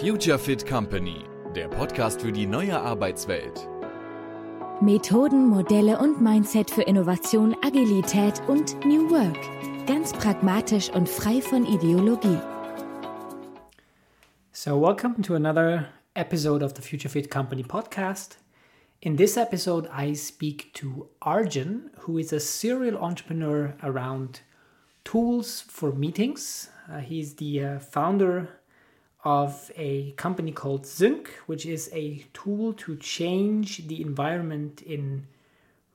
Future Fit Company, der Podcast für die neue Arbeitswelt. Methoden, Modelle und Mindset für Innovation, Agilität und New Work. Ganz pragmatisch und frei von Ideologie. So, welcome to another episode of the Future Fit Company podcast. In this episode, I speak to Arjun, who is a serial entrepreneur around tools for meetings. Uh, he's the uh, founder of a company called Zync, which is a tool to change the environment in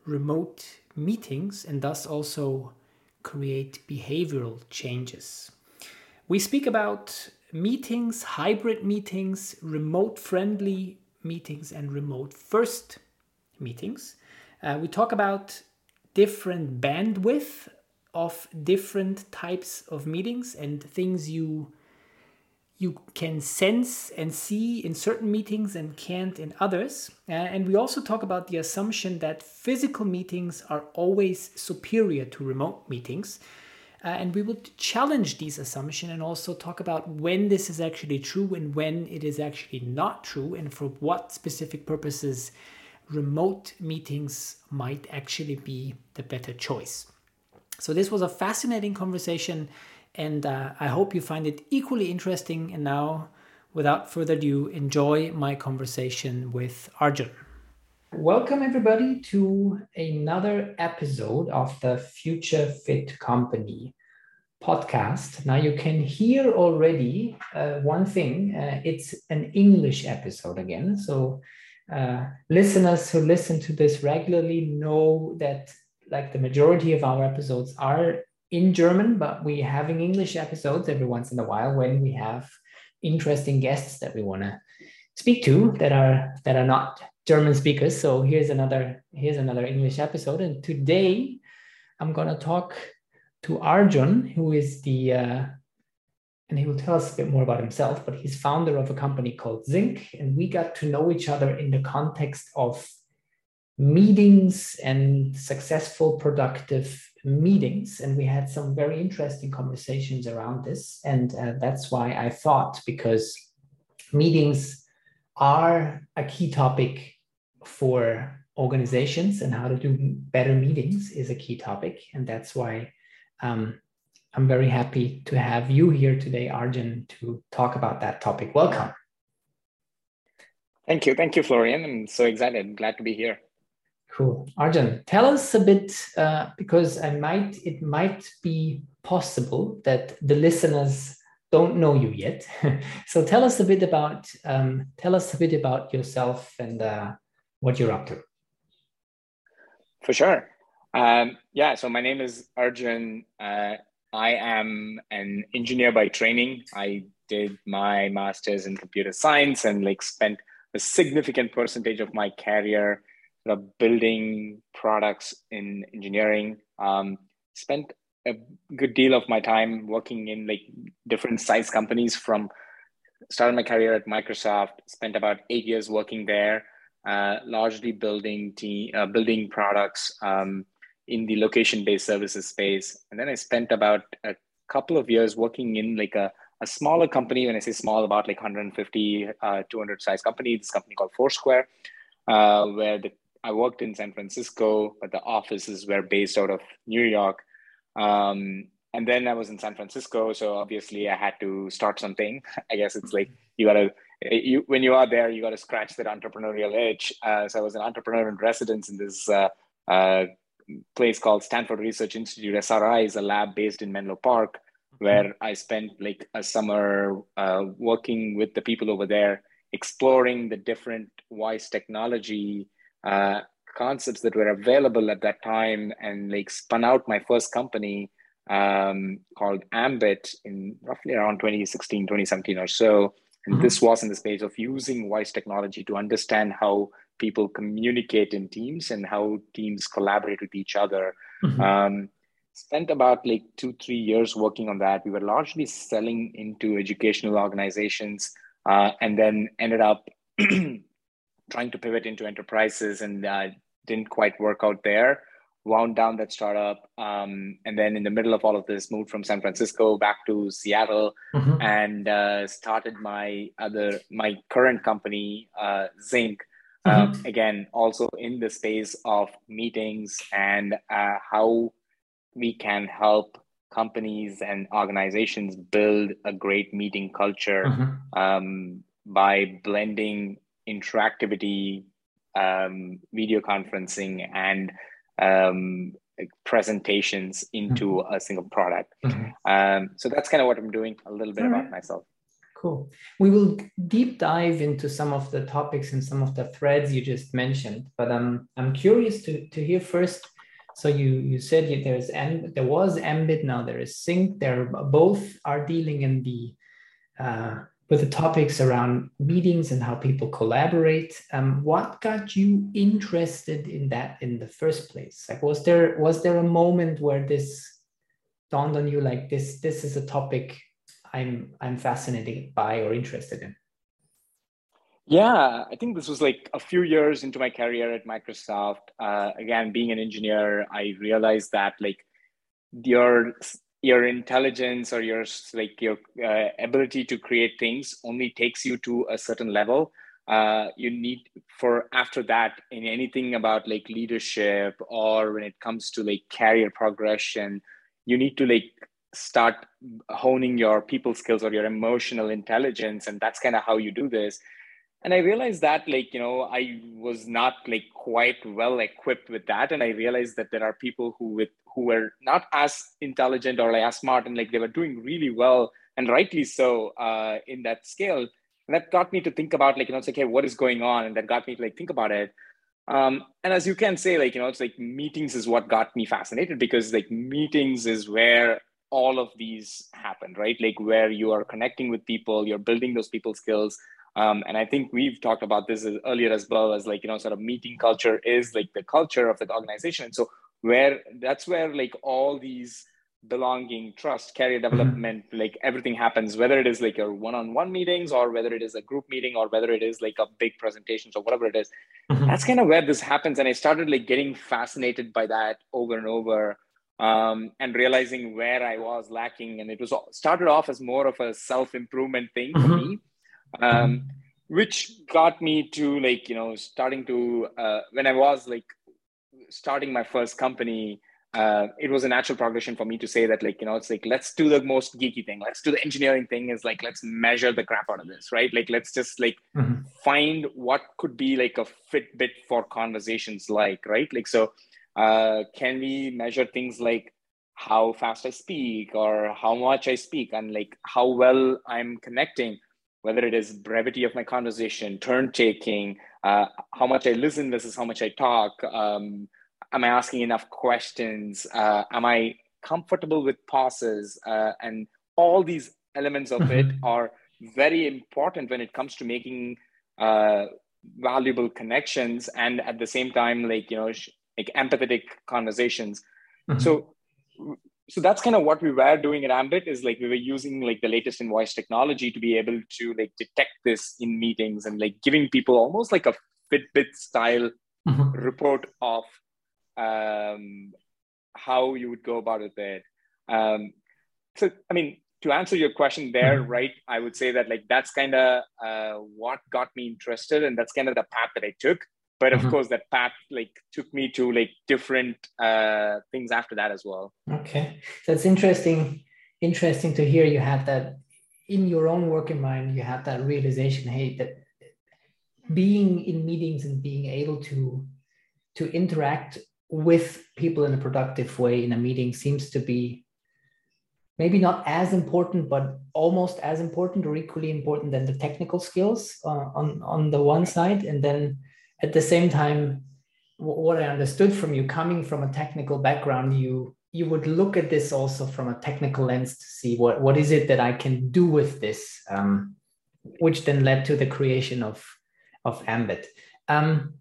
remote meetings and thus also create behavioral changes. We speak about meetings, hybrid meetings, remote friendly meetings, and remote first meetings. Uh, we talk about different bandwidth of different types of meetings and things you you can sense and see in certain meetings and can't in others. Uh, and we also talk about the assumption that physical meetings are always superior to remote meetings. Uh, and we will challenge these assumption and also talk about when this is actually true and when it is actually not true, and for what specific purposes remote meetings might actually be the better choice. So, this was a fascinating conversation, and uh, I hope you find it equally interesting. And now, without further ado, enjoy my conversation with Arjun. Welcome, everybody, to another episode of the Future Fit Company podcast. Now, you can hear already uh, one thing uh, it's an English episode again. So, uh, listeners who listen to this regularly know that, like, the majority of our episodes are in German, but we're having English episodes every once in a while when we have interesting guests that we want to speak to that are that are not German speakers. So here's another here's another English episode, and today I'm gonna talk to Arjun, who is the uh, and he will tell us a bit more about himself. But he's founder of a company called Zync, and we got to know each other in the context of meetings and successful, productive meetings. And we had some very interesting conversations around this, and uh, that's why I thought because meetings are a key topic for organizations and how to do better meetings is a key topic. And that's why um, I'm very happy to have you here today, Arjun, to talk about that topic. Welcome. Thank you. Thank you, Florian. I'm so excited. Glad to be here. Cool. Arjun, tell us a bit, uh, because I might, it might be possible that the listeners don't know you yet. so tell us a bit about um, tell us a bit about yourself and uh, what you're up to. For sure. Um, yeah. So my name is Arjun. Uh, I am an engineer by training. I did my master's in computer science and like spent a significant percentage of my career sort of building products in engineering. Um, spent a good deal of my time working in like different size companies from started my career at Microsoft, spent about eight years working there, uh, largely building uh, building products um, in the location-based services space. And then I spent about a couple of years working in like a, a smaller company. When I say small, about like 150, uh, 200 size company, this company called Foursquare, uh, where the, I worked in San Francisco, but the offices were based out of New York. Um, and then I was in San Francisco, so obviously I had to start something. I guess it's like you gotta you when you are there, you gotta scratch that entrepreneurial itch. Uh, so I was an entrepreneur in residence in this uh, uh, place called Stanford Research Institute. SRI is a lab based in Menlo Park, where I spent like a summer uh, working with the people over there, exploring the different voice technology uh, concepts that were available at that time and like spun out my first company um, called Ambit in roughly around 2016, 2017 or so. And mm-hmm. this was in the space of using voice technology to understand how people communicate in teams and how teams collaborate with each other. Mm-hmm. Um, spent about like two, three years working on that. We were largely selling into educational organizations uh, and then ended up trying to pivot into enterprises and uh, didn't quite work out there. wound down that startup, um, and then in the middle of all of this, moved from San Francisco back to Seattle, mm-hmm. and uh, started my other my current company, uh, Zync. Mm-hmm. Um, again, also in the space of meetings and uh, how we can help companies and organizations build a great meeting culture mm-hmm. um, by blending interactivity, um, video conferencing, and um, presentations into mm-hmm. a single product. Mm-hmm. Um, so that's kind of what I'm doing a little bit All about right. myself. Cool. We will deep dive into some of the topics and some of the threads you just mentioned, but um, I'm curious to, to hear first. So you you said there's M, there was Ambit, now there is Zync. They're both are dealing in the uh, with the topics around meetings and how people collaborate. Um, what got you interested in that in the first place? Like, was there was there a moment where this dawned on you, like this this is a topic I'm I'm fascinated by or interested in? Yeah, I think this was like a few years into my career at Microsoft. Uh, again, being an engineer, I realized that like your your intelligence or your like your uh, ability to create things only takes you to a certain level. Uh, you need for after that in anything about like leadership or when it comes to like career progression you need to like start honing your people skills or your emotional intelligence and that's kind of how you do this. And i realized that like you know i was not like quite well equipped with that and i realized that there are people who with who were not as intelligent or like as smart and like they were doing really well and rightly so uh, in that scale and that got me to think about like you know it's like hey what is going on? And that got me to like think about it. Um, and as you can say like you know it's like meetings is what got me fascinated because like meetings is where all of these happen right? Like where you are connecting with people you're building those people skills. Um, and I think we've talked about this earlier as well as like, you know, sort of meeting culture is like the culture of the organization. And so where that's where like all these belonging trust career mm-hmm. development mm-hmm. like everything happens whether it is like your one-on-one meetings or whether it is a group meeting or whether it is like a big presentation or whatever it is. Mm-hmm. that's kind of where this happens and i started like getting fascinated by that over and over um, and realizing where i was lacking and it was started off as more of a self-improvement thing mm-hmm. for me um, which got me to like you know starting to uh, when i was like starting my first company, uh, it was a natural progression for me to say that, like, you know, it's like, let's do the most geeky thing. Let's do the engineering thing is like, let's measure the crap out of this, right? Like, let's just like mm-hmm. find what could be like a Fitbit for conversations like, right? Like, so uh, can we measure things like how fast I speak or how much I speak and like how well I'm connecting, whether it is brevity of my conversation, turn taking, uh, how much I listen versus how much I talk, um, am I asking enough questions? Uh, am I comfortable with pauses? Uh, and all these elements of it are very important when it comes to making uh, valuable connections and at the same time, like you know, sh- like empathetic conversations. Mm-hmm. So, so that's kind of what we were doing at Ambit. Is like we were using like the latest in voice technology to be able to like detect this in meetings and like giving people almost like a Fitbit style mm-hmm. report of um, how you would go about it there. Um, so, I mean, to answer your question there, mm-hmm. right, I would say that like that's kind of uh, what got me interested, and that's kind of the path that I took. But of mm-hmm. course, that path like took me to like different uh, things after that as well. Okay, that's interesting. Interesting to hear you had that in your own working mind. You had that realization, hey, that being in meetings and being able to to interact with people in a productive way in a meeting seems to be maybe not as important, but almost as important or equally important than the technical skills uh, on, on the one side. And then at the same time, what I understood from you coming from a technical background, you you would look at this also from a technical lens to see what, what is it that I can do with this, um, which then led to the creation of, of Ambit. Um,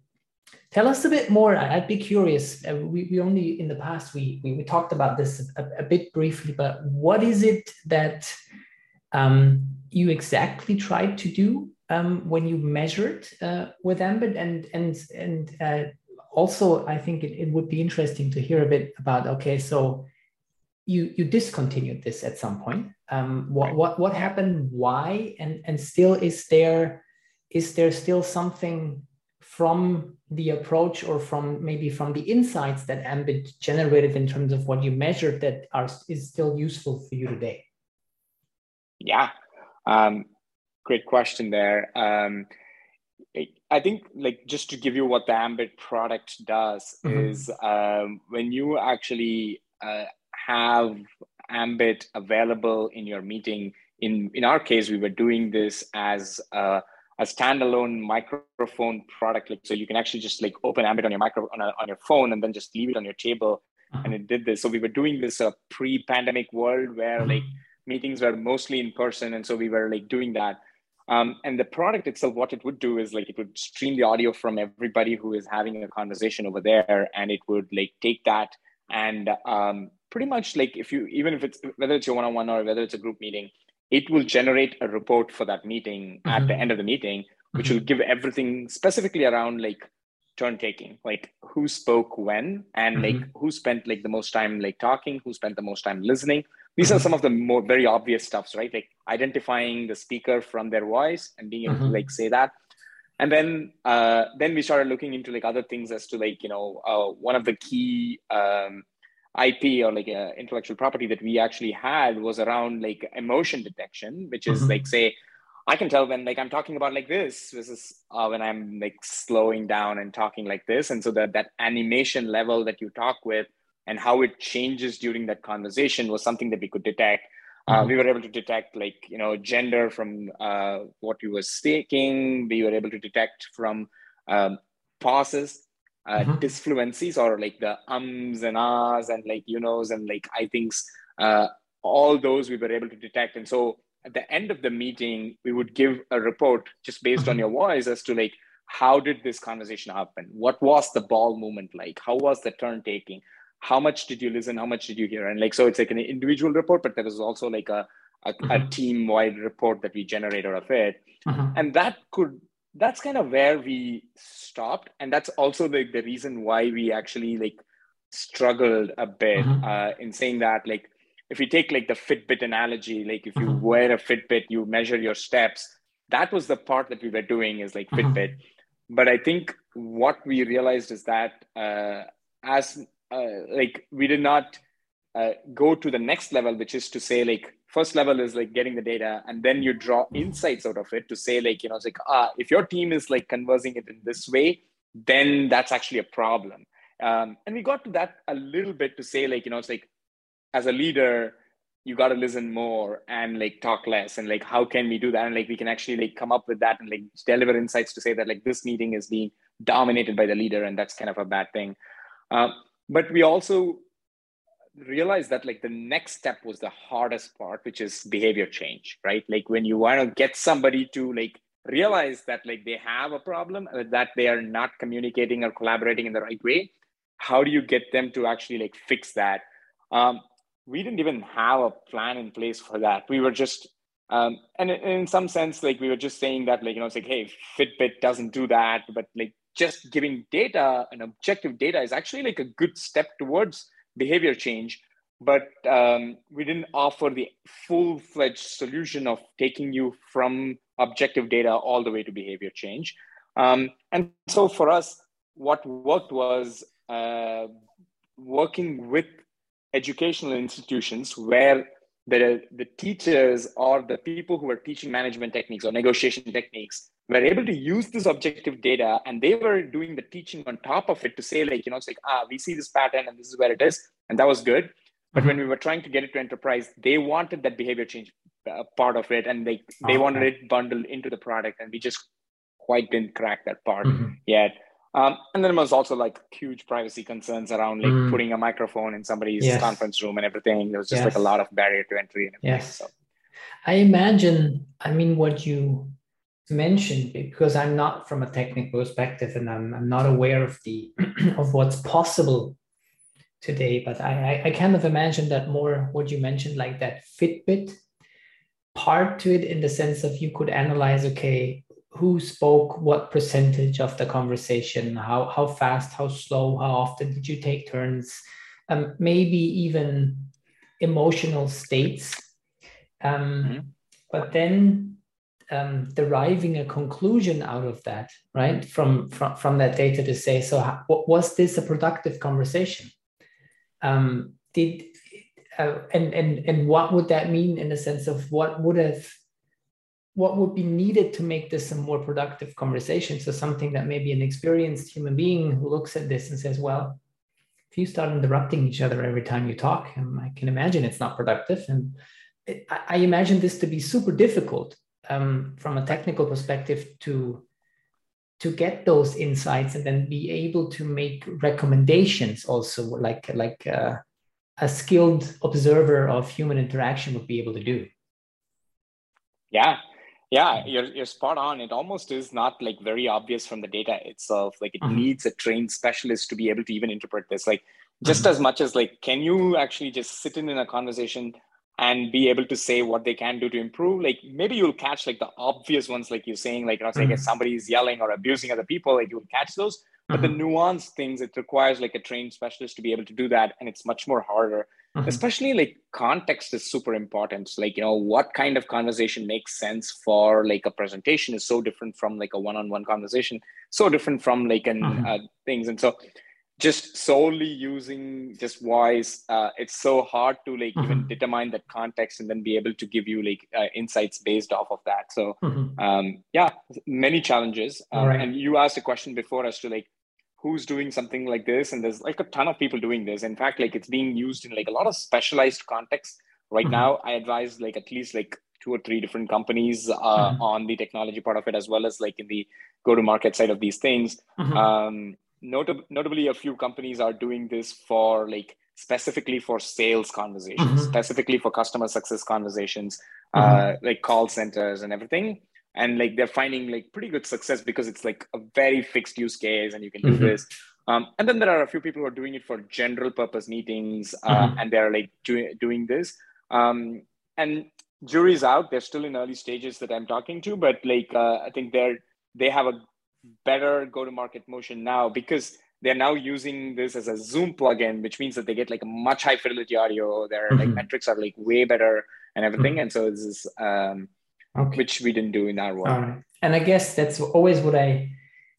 Tell us a bit more. I'd be curious. Uh, we, we only in the past we we, we talked about this a, a, bit briefly, but what is it that um, you exactly tried to do um, when you measured uh, with Ambit, and and and uh, also, I think it, it would be interesting to hear a bit about. Okay, so you you discontinued this at some point. Um, what what what happened? Why? And and still, is there is there still something from the approach or from maybe from the insights that Ambit generated in terms of what you measured that are is still useful for you today? Yeah, um, great question there. Um, I think like just to give you what the Ambit product does mm-hmm. is um, when you actually uh, have Ambit available in your meeting. In in our case, we were doing this as a, a standalone microphone product. Like so, you can actually just like open Ambit on your micro on, a, on your phone and then just leave it on your table, mm-hmm. and it did this. So we were doing this a uh, pre-pandemic world where mm-hmm. like meetings were mostly in person, and so we were like doing that. Um, and the product itself, what it would do is like it would stream the audio from everybody who is having a conversation over there, and it would like take that and um, pretty much like if you even if it's whether it's your one-on-one or whether it's a group meeting, it will generate a report for that meeting mm-hmm. at the end of the meeting, which mm-hmm. will give everything specifically around like turn taking, like who spoke when, and mm-hmm. like who spent like the most time like talking, who spent the most time listening these are mm-hmm. some of the more very obvious stuffs right like identifying the speaker from their voice and being able mm-hmm. to like say that and then uh, then we started looking into like other things as to like you know uh, one of the key um, ip or like uh, intellectual property that we actually had was around like emotion detection which is mm-hmm. like say i can tell when like i'm talking about like this this is uh, when i'm like slowing down and talking like this and so that that animation level that you talk with and how it changes during that conversation was something that we could detect. Uh, mm-hmm. we were able to detect like you know gender from uh, what we were speaking. We were able to detect from um, pauses, uh, mm-hmm. disfluencies, or like the ums and ahs and like you knows and like I think's. Uh, all those we were able to detect, and so at the end of the meeting, we would give a report just based mm-hmm. on your voice as to like how did this conversation happen? What was the ball movement like? How was the turn taking? how much did you listen how much did you hear and like so it's like an individual report but there is also like a, a, mm-hmm. a team wide report that we generate out of it mm-hmm. and that could that's kind of where we stopped and that's also the, the reason why we actually like struggled a bit mm-hmm. uh, in saying that like if you take like the fitbit analogy like if you mm-hmm. wear a fitbit you measure your steps that was the part that we were doing is like mm-hmm. fitbit but i think what we realized is that uh, as uh, like we did not uh, go to the next level which is to say like first level is like getting the data and then you draw insights out of it to say like you know it's like ah if your team is like conversing it in this way then that's actually a problem. Um, and we got to that a little bit to say like you know it's like as a leader you got to listen more and like talk less and like how can we do that? And like we can actually like come up with that and like deliver insights to say that like this meeting is being dominated by the leader and that's kind of a bad thing. Um, but we also realized that like the next step was the hardest part which is behavior change right? Like when you want to get somebody to like realize that like they have a problem uh, that they are not communicating or collaborating in the right way how do you get them to actually like fix that? Um, we didn't even have a plan in place for that. We were just um, and in some sense like we were just saying that like you know it's like hey fitbit doesn't do that but like just giving data and objective data is actually like a good step towards behavior change but um, we didn't offer the full-fledged solution of taking you from objective data all the way to behavior change. Um, and so for us what worked was uh, working with educational institutions where the, the teachers or the people who are teaching management techniques or negotiation techniques were able to use this objective data and they were doing the teaching on top of it to say like you know it's like ah we see this pattern and this is where it is and that was good but when we were trying to get it to enterprise they wanted that behavior change uh, part of it and they they wanted it bundled into the product and we just quite didn't crack that part mm-hmm. yet um, and then there was also like huge privacy concerns around like mm. putting a microphone in somebody's yes. conference room and everything. There was just yes. like a lot of barrier to entry. And everything, yes. So. I imagine, I mean, what you mentioned, because I'm not from a technical perspective and I'm, I'm not aware of the of what's possible today, but I, I, I kind of imagine that more what you mentioned, like that Fitbit part to it in the sense of you could analyze, okay, who spoke what percentage of the conversation how how fast how slow how often did you take turns um, maybe even emotional states um, mm-hmm. but then um, deriving a conclusion out of that right? From from, from that data to say so how, was this a productive conversation? Um, did uh, and and and what would that mean in the sense of what would have what would be needed to make this a more productive conversation? So something that maybe an experienced human being who looks at this and says well if you start interrupting each other every time you talk um, i can imagine it's not productive. And I, I imagine this to be super difficult um, from a technical perspective to to get those insights and then be able to make recommendations also like like uh, a skilled observer of human interaction would be able to do. Yeah. Yeah you're, you're spot on. It almost is not like very obvious from the data itself. Like it mm-hmm. needs a trained specialist to be able to even interpret this. Like just mm-hmm. as much as like can you actually just sit in in a conversation and be able to say what they can do to improve like maybe you'll catch like the obvious ones like you're saying like, mm-hmm. like if somebody's yelling or abusing other people like you'll catch those but mm-hmm. the nuanced things it requires like a trained specialist to be able to do that and it's much more harder mm-hmm. especially like context is super important so, like you know what kind of conversation makes sense for like a presentation is so different from like a one-on-one conversation so different from like an mm-hmm. uh, things and so just solely using just voice uh, it's so hard to like mm-hmm. even determine that context and then be able to give you like uh, insights based off of that so mm-hmm. um, yeah many challenges um, right. and you asked a question before as to like who's doing something like this and there's like a ton of people doing this in fact like it's being used in like a lot of specialized contexts right mm-hmm. now i advise like at least like two or three different companies uh, mm-hmm. on the technology part of it as well as like in the go to market side of these things mm-hmm. um, notab- notably a few companies are doing this for like specifically for sales conversations mm-hmm. specifically for customer success conversations uh, mm-hmm. like call centers and everything and like they're finding like pretty good success because it's like a very fixed use case and you can do mm-hmm. this um, and then there are a few people who are doing it for general purpose meetings uh, mm-hmm. and they're like do- doing this um, and jury's out they're still in early stages that i'm talking to but like uh, i think they're they have a better go to market motion now because they're now using this as a zoom plugin which means that they get like a much high fidelity audio their mm-hmm. like metrics are like way better and everything mm-hmm. and so this is um, okay. which we didn't do in our one and i guess that's always what i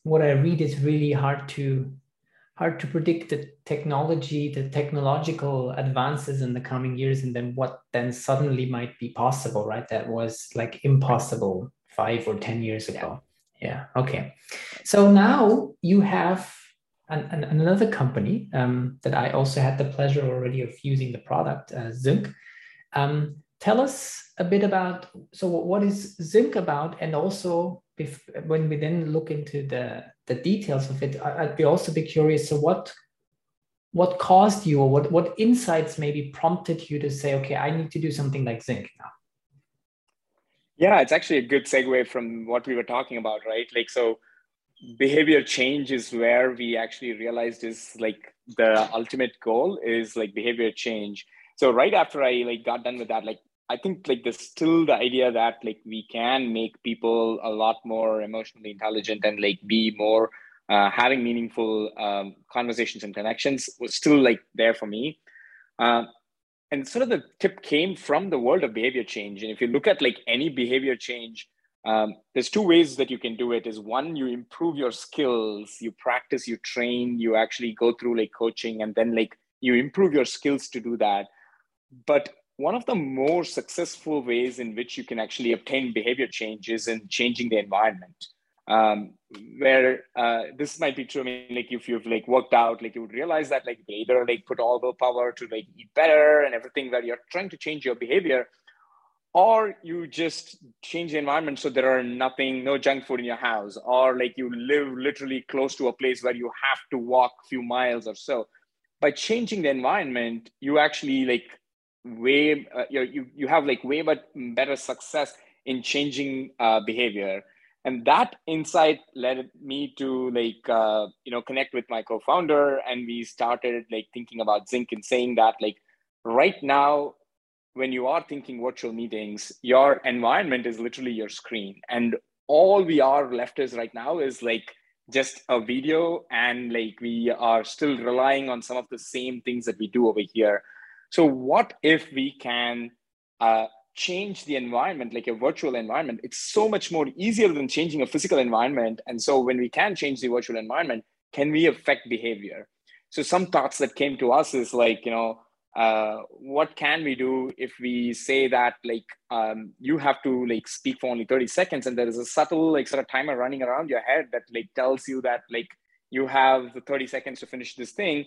what i read is really hard to hard to predict the technology the technological advances in the coming years and then what then suddenly might be possible right that was like impossible five or ten years ago yeah. Yeah okay. So now you have an, an, another company um, that I also had the pleasure already of using the product, uh, Zync. Um, tell us a bit about so what is Zync about, and also if, when we then look into the the details of it, I'd be also be curious. So what what caused you, or what what insights maybe prompted you to say, okay, I need to do something like Zync now? Yeah, it's actually a good segue from what we were talking about, right? Like, so behavior change is where we actually realized is like the ultimate goal is like behavior change. So right after I like got done with that, like I think like there's still the idea that like we can make people a lot more emotionally intelligent and like be more uh, having meaningful um, conversations and connections was still like there for me. Uh, and sort of the tip came from the world of behavior change. And if you look at like any behavior change um, there's two ways that you can do it. Is one you improve your skills you practice you train you actually go through like coaching and then like you improve your skills to do that. But one of the more successful ways in which you can actually obtain behavior change is in changing the environment um, where uh, this might be true. I mean, like if you've like worked out, like you would realize that like you either like put all the power to like eat better and everything where you're trying to change your behavior, or you just change the environment so there are nothing, no junk food in your house, or like you live literally close to a place where you have to walk a few miles or so. By changing the environment, you actually like way uh, you you have like way but better success in changing uh, behavior and that insight led me to like uh, you know connect with my co-founder and we started like thinking about Zync and saying that like right now when you are thinking virtual meetings your environment is literally your screen. And all we are left is right now is like just a video and like we are still relying on some of the same things that we do over here. So what if we can uh, change the environment like a virtual environment it's so much more easier than changing a physical environment. And so when we can change the virtual environment can we affect behavior? So some thoughts that came to us is like you know uh, what can we do if we say that like um, you have to like speak for only 30 seconds and there is a subtle like sort of timer running around your head that like tells you that like you have the 30 seconds to finish this thing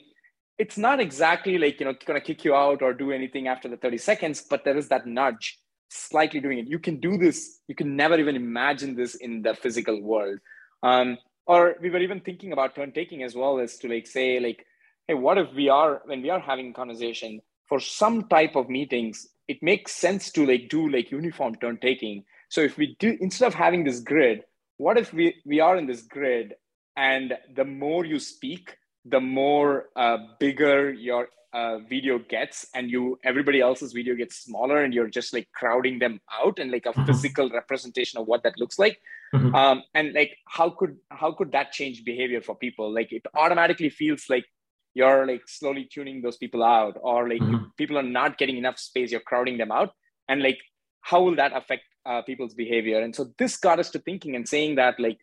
it's not exactly like you know going to kick you out or do anything after the 30 seconds but there is that nudge slightly doing it. You can do this. You can never even imagine this in the physical world. Um, or we were even thinking about turn taking as well as to like say like hey, what if we are when we are having conversation for some type of meetings, it makes sense to like do like uniform turn taking. So if we do instead of having this grid, what if we we are in this grid and the more you speak, the more uh, bigger your uh, video gets and you everybody else's video gets smaller and you're just like crowding them out and like a mm-hmm. physical representation of what that looks like mm-hmm. um, and like how could how could that change behavior for people like it automatically feels like you're like slowly tuning those people out or like mm-hmm. people are not getting enough space you're crowding them out and like how will that affect uh, people's behavior and so this got us to thinking and saying that like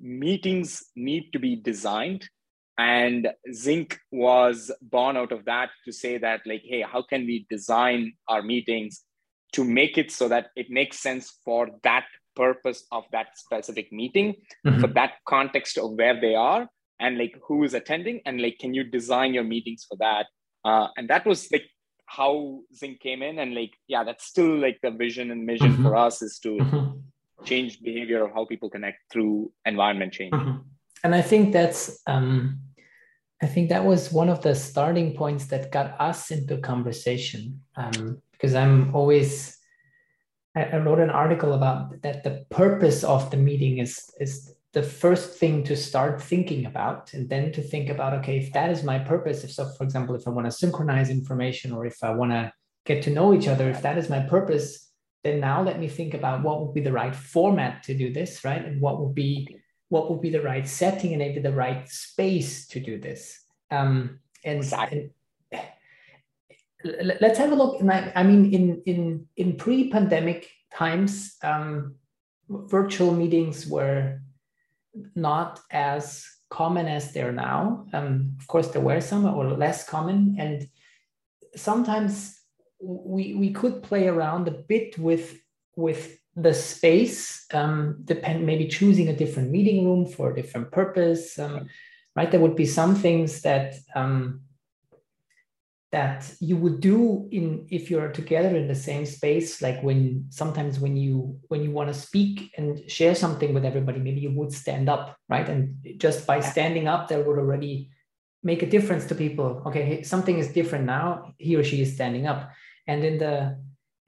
meetings need to be designed and Zync was born out of that to say that like hey how can we design our meetings to make it so that it makes sense for that purpose of that specific meeting mm-hmm. for that context of where they are and like who is attending and like can you design your meetings for that uh, and that was like how Zync came in and like yeah that's still like the vision and mission mm-hmm. for us is to mm-hmm. change behavior of how people connect through environment change mm-hmm. And i think that's um i think that was one of the starting points that got us into conversation um because i'm always I wrote an article about that the purpose of the meeting is is the first thing to start thinking about and then to think about okay if that is my purpose if so for example if i want to synchronize information or if i want to get to know each other if that is my purpose then now let me think about what would be the right format to do this right? And what would be what would be the right setting and maybe the right space to do this um and, exactly. and let's have a look i mean in in in pre-pandemic times um virtual meetings were not as common as they're now. Um, of course, there were some or less common, and sometimes we we could play around a bit with with the space. Um, depend maybe choosing a different meeting room for a different purpose. Um, right, there would be some things that um, that you would do in if you're together in the same space like when sometimes when you when you want to speak and share something with everybody maybe you would stand up right and just by standing up that would already make a difference to people okay something is different now he or she is standing up and in the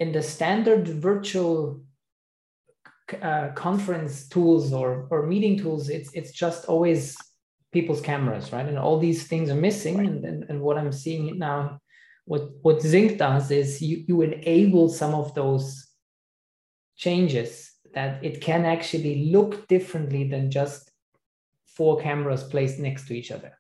in the standard virtual uh, conference tools or or meeting tools it's it's just always people's cameras, right? And all these things are missing. And, and, and what I'm seeing now, what, what Zync does is you, you enable some of those changes that it can actually look differently than just four cameras placed next to each other.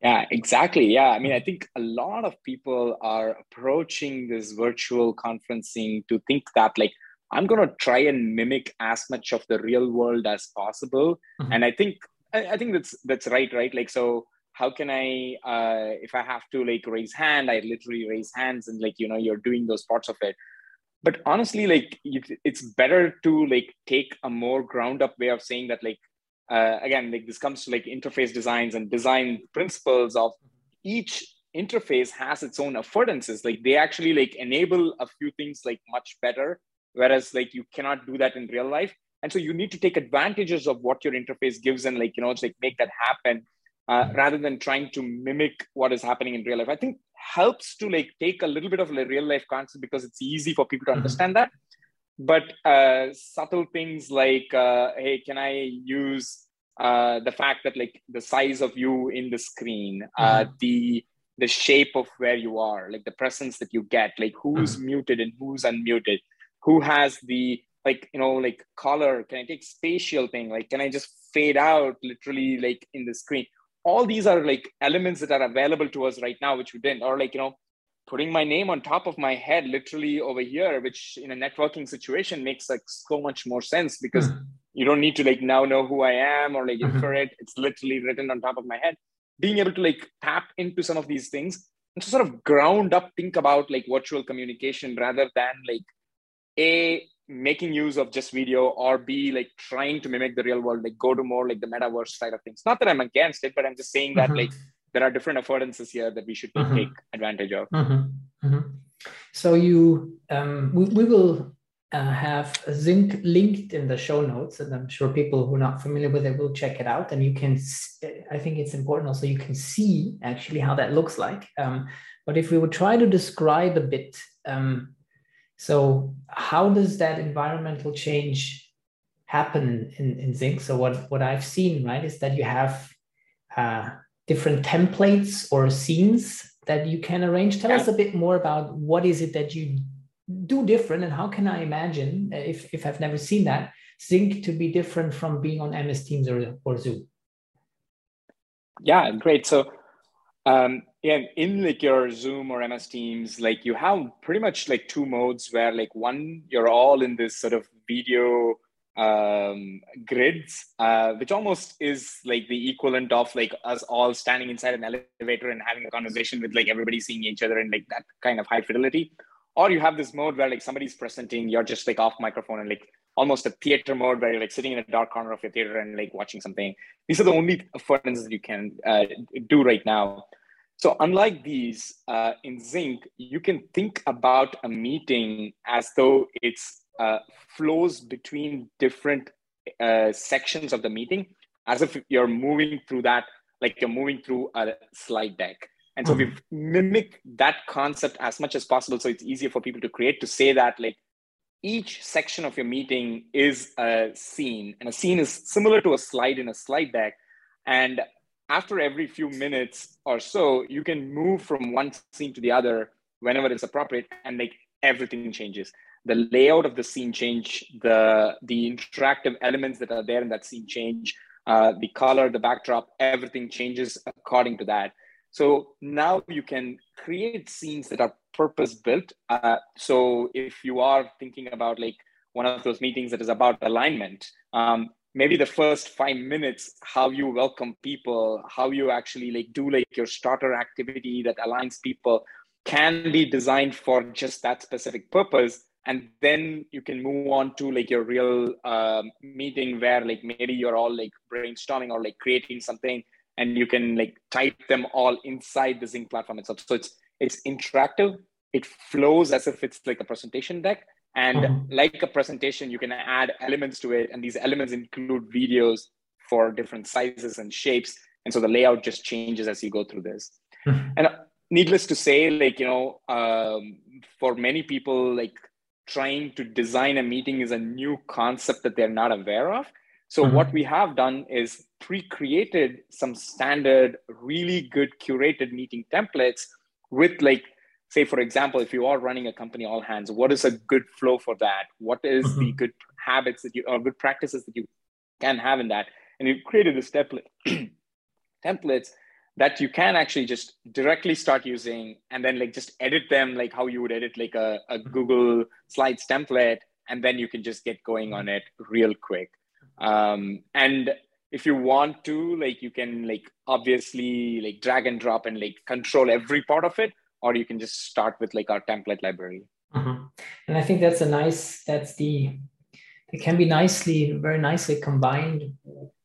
Yeah, exactly. Yeah. I mean, I think a lot of people are approaching this virtual conferencing to think that, like, I'm going to try and mimic as much of the real world as possible. Mm-hmm. And I think I, I, think that's that's right, right? Like so how can I uh, if I have to like raise hand, I literally raise hands and like you know you're doing those parts of it. But honestly, like it's better to like take a more ground up way of saying that like uh, again like this comes to like interface designs and design principles of each interface has its own affordances like they actually like enable a few things like much better whereas like you cannot do that in real life and so you need to take advantages of what your interface gives and like you know it's like make that happen uh, rather than trying to mimic what is happening in real life i think helps to like take a little bit of a real life concept because it's easy for people to mm-hmm. understand that but uh, subtle things like uh, hey can i use uh, the fact that like the size of you in the screen uh, mm-hmm. the the shape of where you are like the presence that you get like who's mm-hmm. muted and who's unmuted who has the like you know like color can i take spatial thing? Like can i just fade out literally like in the screen? All these are like elements that are available to us right now which we didn't. Or like you know putting my name on top of my head literally over here which in a networking situation makes like so much more sense because mm-hmm. you don't need to like now know who i am or like mm-hmm. infer it. It's literally written on top of my head. Being able to like tap into some of these things and to sort of ground up think about like virtual communication rather than like a making use of just video or b like trying to mimic the real world like go to more like the metaverse side of things not that i'm against it but i'm just saying that mm-hmm. like there are different affordances here that we should mm-hmm. take advantage of mm-hmm. mm-hmm. so you um, we, we will uh, have a Zync linked in the show notes and i'm sure people who are not familiar with it will check it out and you can i think it's important also you can see actually how that looks like um, but if we would try to describe a bit um, so how does that environmental change happen in, in Zync? So what, what I've seen, right, is that you have uh, different templates or scenes that you can arrange. Tell yeah. us a bit more about what is it that you do different and how can I imagine, if, if I've never seen that, Zync to be different from being on MS Teams or, or Zoom? Yeah, great. So um, yeah, in like your Zoom or MS Teams, like you have pretty much like two modes where like one, you're all in this sort of video um, grids, uh, which almost is like the equivalent of like us all standing inside an elevator and having a conversation with like everybody seeing each other and like that kind of high fidelity. Or you have this mode where like somebody's presenting, you're just like off microphone and like almost a theater mode where you're like sitting in a dark corner of your theater and like watching something. These are the only affordances that you can uh, do right now. So unlike these, uh, in Zync, you can think about a meeting as though it's uh, flows between different uh, sections of the meeting, as if you're moving through that, like you're moving through a slide deck. And so mm-hmm. we mimic that concept as much as possible. So it's easier for people to create to say that like each section of your meeting is a scene, and a scene is similar to a slide in a slide deck. And after every few minutes or so, you can move from one scene to the other whenever it's appropriate and like everything changes. The layout of the scene change, the, the interactive elements that are there in that scene change, uh, the color, the backdrop, everything changes according to that. So now you can create scenes that are purpose built. Uh, so if you are thinking about like one of those meetings that is about alignment, um, maybe the first five minutes how you welcome people how you actually like do like your starter activity that aligns people can be designed for just that specific purpose. And then you can move on to like your real um, meeting where like maybe you're all like brainstorming or like creating something and you can like type them all inside the Zync platform itself. So it's it's interactive. It flows as if it's like a presentation deck and mm-hmm. like a presentation, you can add elements to it. And these elements include videos for different sizes and shapes. And so the layout just changes as you go through this. Mm-hmm. And uh, needless to say, like, you know, um, for many people, like trying to design a meeting is a new concept that they're not aware of. So mm-hmm. what we have done is pre-created some standard, really good curated meeting templates with like say for example if you are running a company all hands what is a good flow for that? What is mm-hmm. the good habits that you or good practices that you can have in that? And you've created this template templates that you can actually just directly start using and then like just edit them like how you would edit like a, a google slides template and then you can just get going on it real quick. Um, and if you want to like you can like obviously like drag and drop and like control every part of it or you can just start with like our template library. Mm-hmm. And I think that's a nice, that's the, it can be nicely, very nicely combined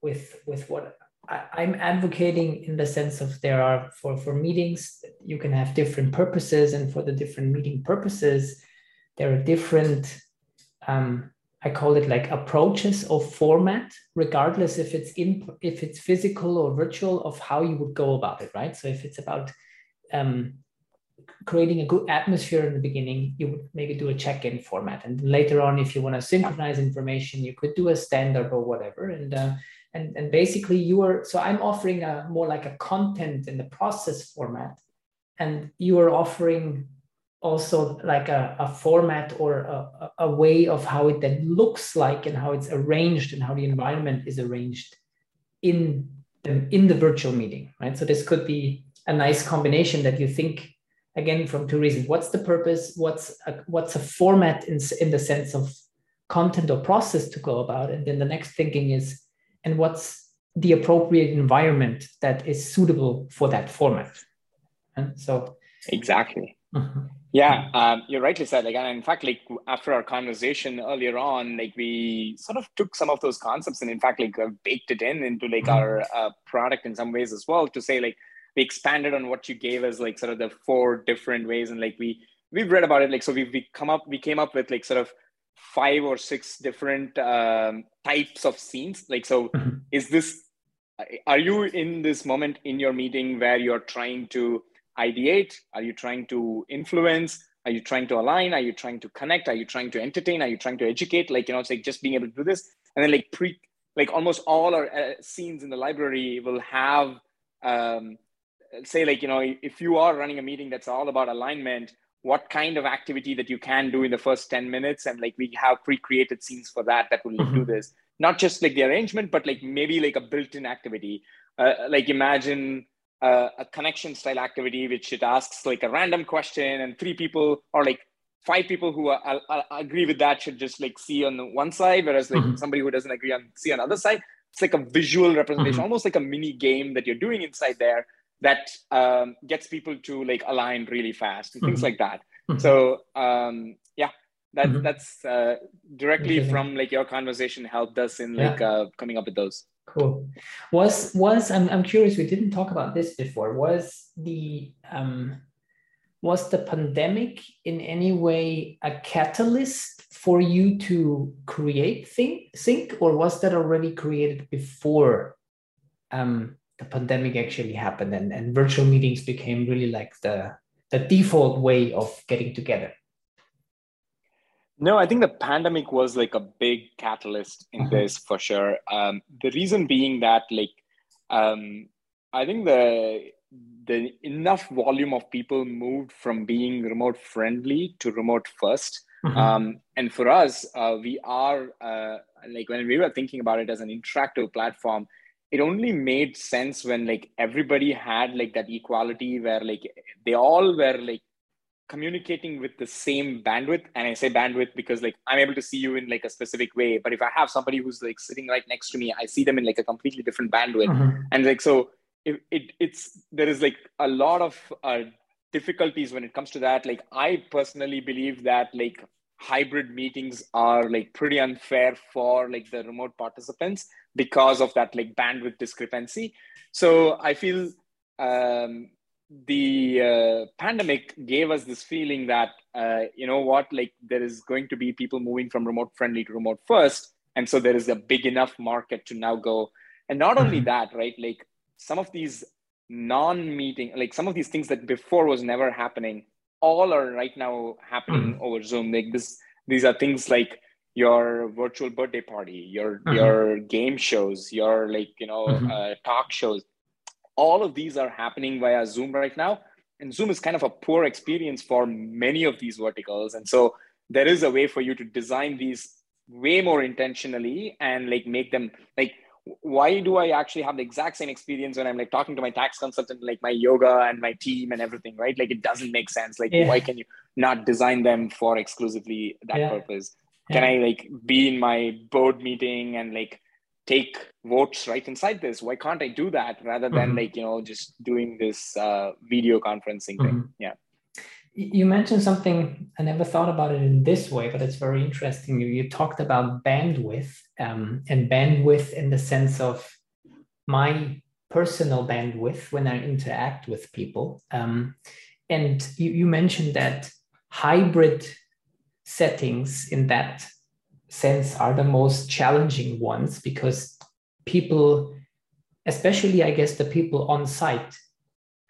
with, with what I, am advocating in the sense of there are for, for meetings, you can have different purposes and for the different meeting purposes, there are different, um, I call it like approaches of format, regardless if it's in if it's physical or virtual of how you would go about it, right? So if it's about um, creating a good atmosphere in the beginning, you would maybe do a check-in format, and later on, if you want to synchronize information, you could do a standard or whatever. And uh, and and basically, you are so I'm offering a more like a content in the process format, and you are offering also like a, a format or a, a way of how it then looks like and how it's arranged and how the environment is arranged in the, in the virtual meeting, right? So this could be a nice combination that you think again from two reasons. What's the purpose? What's a, what's a format in, in the sense of content or process to go about? And then the next thinking is, and what's the appropriate environment that is suitable for that format? And so exactly. Mm-hmm. Yeah, um, you're rightly said. Like, and in fact, like after our conversation earlier on, like we sort of took some of those concepts and in fact, like uh, baked it in into like mm-hmm. our uh, product in some ways as well. To say like we expanded on what you gave us, like sort of the four different ways, and like we we've read about it. Like so, we we come up we came up with like sort of five or six different um, types of scenes. Like, so mm-hmm. is this? Are you in this moment in your meeting where you're trying to ideate? Are you trying to influence? Are you trying to align? Are you trying to connect? Are you trying to entertain? Are you trying to educate? Like, you know, it's like just being able to do this. And then like pre, like almost all our uh, scenes in the library will have, um, say like, you know, if you are running a meeting that's all about alignment, what kind of activity that you can do in the first 10 minutes. And like, we have pre-created scenes for that, that will mm-hmm. do this. Not just like the arrangement, but like maybe like a built-in activity. Uh, like imagine, uh, a connection style activity, which it asks like a random question, and three people or like five people who are, are, are agree with that should just like see on the one side, whereas like mm-hmm. somebody who doesn't agree on see on the other side. It's like a visual representation, mm-hmm. almost like a mini game that you're doing inside there that um, gets people to like align really fast and mm-hmm. things like that. Mm-hmm. So um, yeah, that mm-hmm. that's uh, directly from like your conversation helped us in like yeah. uh, coming up with those. Cool. Was was I'm I'm curious. We didn't talk about this before. Was the um, was the pandemic in any way a catalyst for you to create think Zync, or was that already created before um, the pandemic actually happened and, and virtual meetings became really like the the default way of getting together? No, I think the pandemic was like a big catalyst in mm-hmm. this for sure. Um, the reason being that, like, um, I think the the enough volume of people moved from being remote friendly to remote 1st mm-hmm. um, and for us, uh, we are uh, like when we were thinking about it as an interactive platform, it only made sense when like everybody had like that equality where like they all were like communicating with the same bandwidth. And i say bandwidth because like i'm able to see you in like a specific way. But if i have somebody who's like sitting right next to me i see them in like a completely different bandwidth. Mm-hmm. and like so it, it it's there is like a lot of uh, difficulties when it comes to that. Like i personally believe that like hybrid meetings are like pretty unfair for like the remote participants because of that like bandwidth discrepancy so i feel um, the uh, pandemic gave us this feeling that uh, you know what like there is going to be people moving from remote friendly to remote first and so there is a big enough market to now go and not only mm-hmm. that right like some of these non-meeting like some of these things that before was never happening all are right now happening mm-hmm. over zoom like this these are things like your virtual birthday party your mm-hmm. your game shows your like you know mm-hmm. uh, talk shows all of these are happening via Zoom right now. And Zoom is kind of a poor experience for many of these verticals. And so there is a way for you to design these way more intentionally and like make them like why do I actually have the exact same experience when I'm like talking to my tax consultant, like my yoga and my team and everything, right? Like it doesn't make sense. Like yeah. why can you not design them for exclusively that yeah. purpose? Can I like be in my board meeting and like take votes right inside this? Why can't i do that rather than mm-hmm. like you know just doing this uh, video conferencing thing? Mm-hmm. yeah. You mentioned something i never thought about it in this way but it's very interesting. You, you talked about bandwidth um, and bandwidth in the sense of my personal bandwidth when i interact with people. Um, and you, you mentioned that hybrid settings in that sense are the most challenging ones because people, especially I guess the people on site,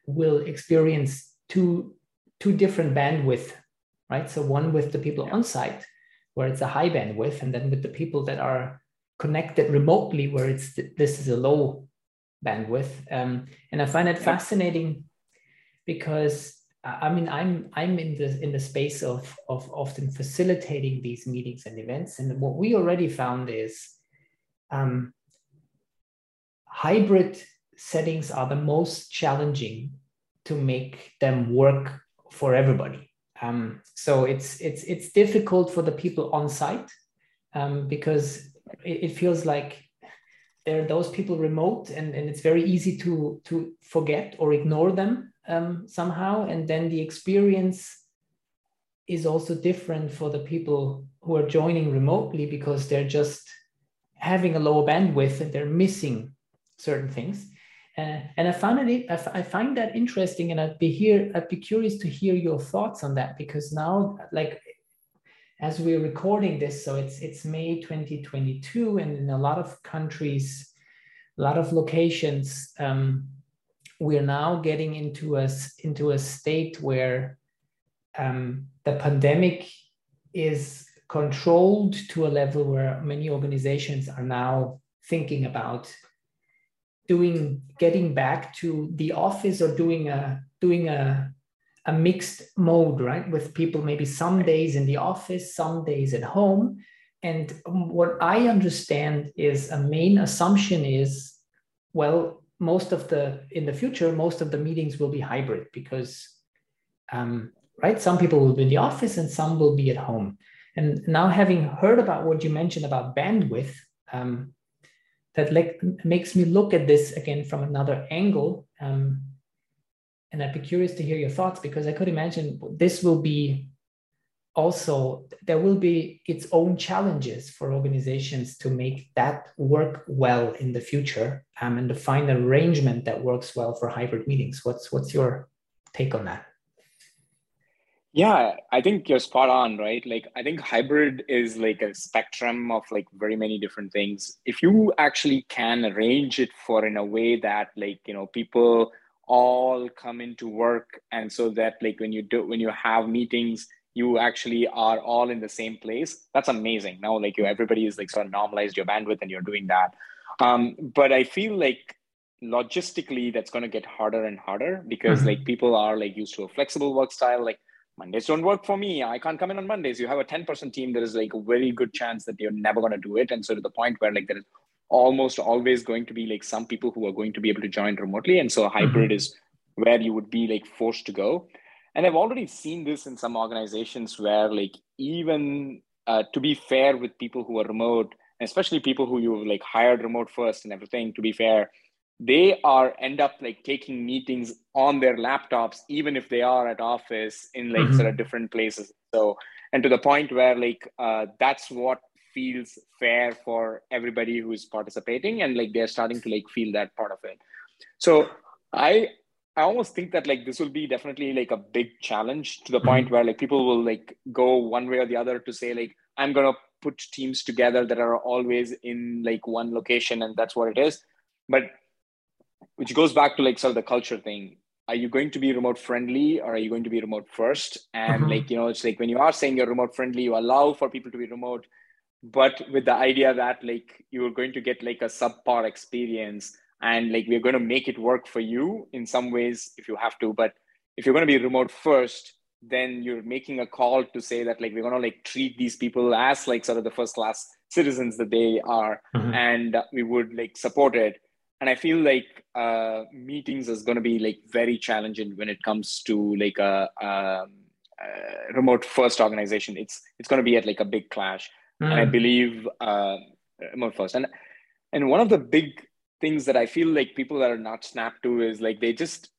will experience two two different bandwidth, right? So one with the people on site, where it's a high bandwidth, and then with the people that are connected remotely, where it's this is a low bandwidth. Um, and I find it fascinating because I mean, I'm I'm in the in the space of of often facilitating these meetings and events, and what we already found is um, hybrid settings are the most challenging to make them work for everybody. Um, so it's it's it's difficult for the people on site um, because it, it, feels like there are those people remote and, and it's very easy to to forget or ignore them um, somehow. And then the experience is also different for the people who are joining remotely because they're just having a lower bandwidth and they're missing certain things. Uh, and I found it, I, find that interesting, and I'd be here, I'd be curious to hear your thoughts on that because now, like, as we're recording this, so it's it's May 2022, and in a lot of countries, a lot of locations, um, we're now getting into a, into a state where um, the pandemic is controlled to a level where many organizations are now thinking about doing getting back to the office or doing a doing a a mixed mode right? With people maybe some days in the office some days at home. And what i understand is a main assumption is well most of the in the future most of the meetings will be hybrid because um, right some people will be in the office and some will be at home. And now having heard about what you mentioned about bandwidth um, that like makes me look at this again from another angle um, and i'd be curious to hear your thoughts because i could imagine this will be also there will be its own challenges for organizations to make that work well in the future um, and to find an arrangement that works well for hybrid meetings. What's what's your take on that? Yeah i think you're spot on right? Like i think hybrid is like a spectrum of like very many different things. If you actually can arrange it for in a way that like you know people all come into work and so that like when you do when you have meetings you actually are all in the same place that's amazing. Now like you everybody is like sort of normalized your bandwidth and you're doing that. Um, but i feel like logistically that's going to get harder and harder because mm-hmm. like people are like used to a flexible work style like mondays don't work for me i can't come in on mondays. You have a 10% team there is like a very good chance that you're never going to do it. And so to the point where like there is almost always going to be like some people who are going to be able to join remotely. And so a hybrid mm-hmm. is where you would be like forced to go and i've already seen this in some organizations where like even uh, to be fair with people who are remote especially people who you have like hired remote first and everything to be fair they are end up like taking meetings on their laptops even if they are at office in like mm-hmm. sort of different places so and to the point where like uh, that's what feels fair for everybody who's participating and like they're starting to like feel that part of it so i I almost think that like this will be definitely like a big challenge to the mm-hmm. point where like people will like go one way or the other to say like I'm gonna put teams together that are always in like one location and that's what it is. But which goes back to like sort of the culture thing. Are you going to be remote friendly or are you going to be remote first? And mm-hmm. like, you know, it's like when you are saying you're remote friendly, you allow for people to be remote, but with the idea that like you're going to get like a subpar experience and like we're going to make it work for you in some ways if you have to but if you're going to be remote first then you're making a call to say that like we're going to like treat these people as like sort of the first class citizens that they are mm-hmm. and we would like support it and i feel like uh, meetings is going to be like very challenging when it comes to like a, a, a remote first organization it's it's going to be at like a big clash mm-hmm. and i believe uh, remote first and and one of the big things that I feel like people that are not snapped to is like they just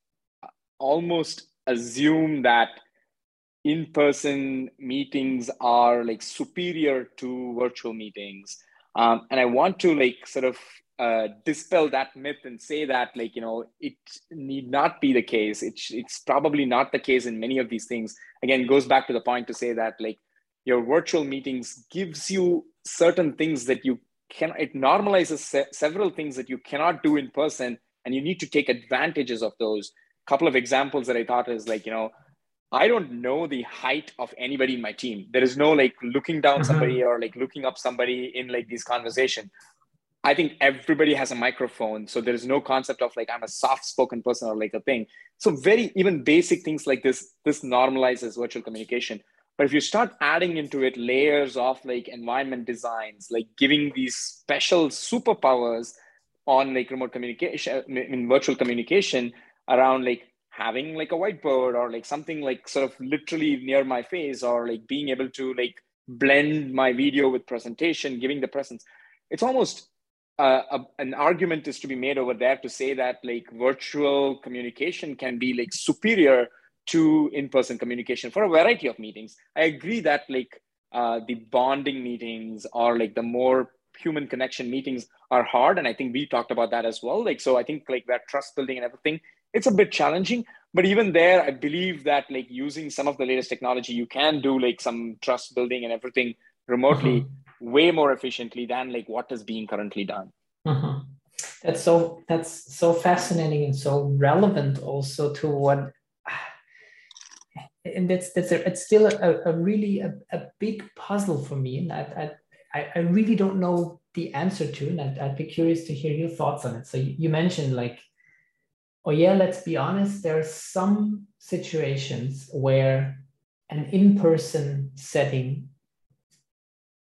almost assume that in-person meetings are like superior to virtual meetings. Um, and i want to like sort of uh, dispel that myth and say that like you know it need not be the case. It's it's probably not the case in many of these things. Again goes back to the point to say that like your virtual meetings gives you certain things that you can it normalizes se- several things that you cannot do in person and you need to take advantages of those couple of examples that i thought is like you know i don't know the height of anybody in my team there is no like looking down mm-hmm. somebody or like looking up somebody in like these conversation I think everybody has a microphone. So there is no concept of like I'm a soft spoken person or like a thing. So very even basic things like this, this normalizes virtual communication. But if you start adding into it layers of like environment designs, like giving these special superpowers on like remote communication in virtual communication around like having like a whiteboard or like something like sort of literally near my face or like being able to like blend my video with presentation giving the presence it's almost uh, a, an argument is to be made over there to say that like virtual communication can be like superior to in-person communication for a variety of meetings i agree that like uh, the bonding meetings or like the more human connection meetings are hard and i think we talked about that as well like so i think like that trust building and everything it's a bit challenging but even there i believe that like using some of the latest technology you can do like some trust building and everything remotely mm-hmm. way more efficiently than like what is being currently done mm-hmm. that's so that's so fascinating and so relevant also to what and that's that's a, it's still a, a really a, a big puzzle for me and I, I i really don't know the answer to and I'd, I'd be curious to hear your thoughts on it so you, you mentioned like oh yeah, let's be honest, there are some situations where an in-person setting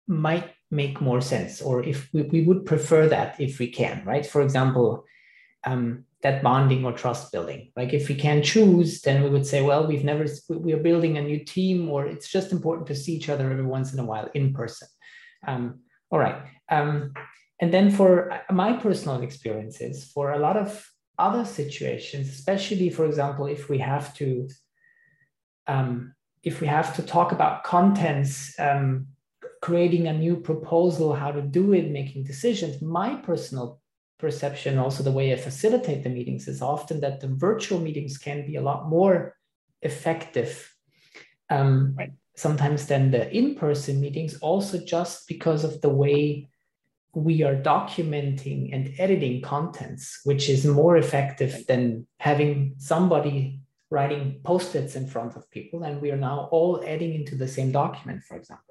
might make more sense, or if we, we would prefer that if we can, right? For example, um, that bonding or trust building. Like if we can choose, then we would say, well, we've never, we are building a new team, or it's just important to see each other every once in a while in person. Um, all right. Um, and then for my personal experiences, for a lot of other situations, especially, for example, if we have to um, if we have to talk about contents, um, creating a new proposal, how to do it, making decisions, my personal perception, also the way I facilitate the meetings, is often that the virtual meetings can be a lot more effective um, right. sometimes than the in-person meetings, also just because of the way we are documenting and editing contents, which is more effective than having somebody writing post-its in front of people. And we are now all adding into the same document, for example.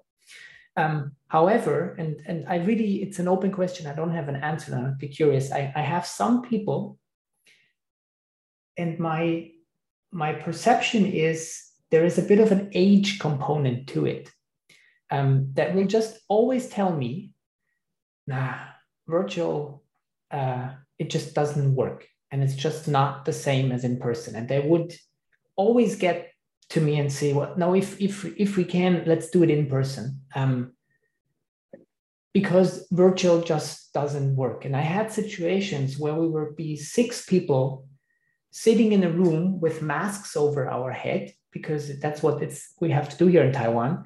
Um, however, and, and I really, it's an open question. I don't have an answer. I'd be curious. I, I have some people and my, my perception is there is a bit of an age component to it um, that will just always tell me nah, virtual, uh, it just doesn't work. And it's just not the same as in person. And they would always get to me and say, well, no, if, if, if we can, let's do it in person. Um, because virtual just doesn't work. And I had situations where we would be six people sitting in a room with masks over our head, because that's what it's we have to do here in Taiwan.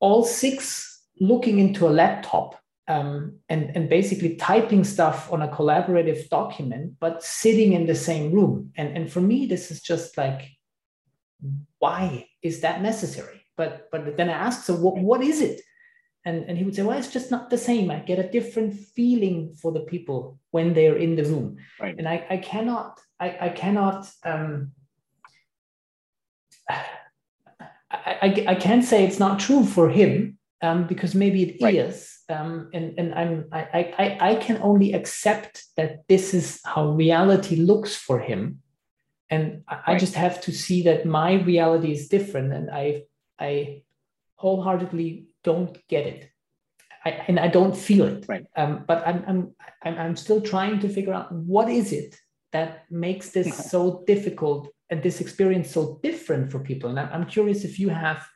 All six looking into a laptop um, and, and basically typing stuff on a collaborative document, but sitting in the same room. And, and for me, this is just like, why is that necessary? But, but then I asked, so what, what is it? And, and he would say, well, it's just not the same. I get a different feeling for the people when they're in the room. Right. And I, I cannot, I, I cannot, um, I, I, I can't say it's not true for him um, because maybe it right. is um, and and I'm I, I I can only accept that this is how reality looks for him, and I, right. I just have to see that my reality is different, and I I wholeheartedly don't get it, I, and I don't feel it. Right. Um, but I'm I'm I'm I'm still trying to figure out what is it that makes this so difficult and this experience so different for people, and I'm, I'm curious if you have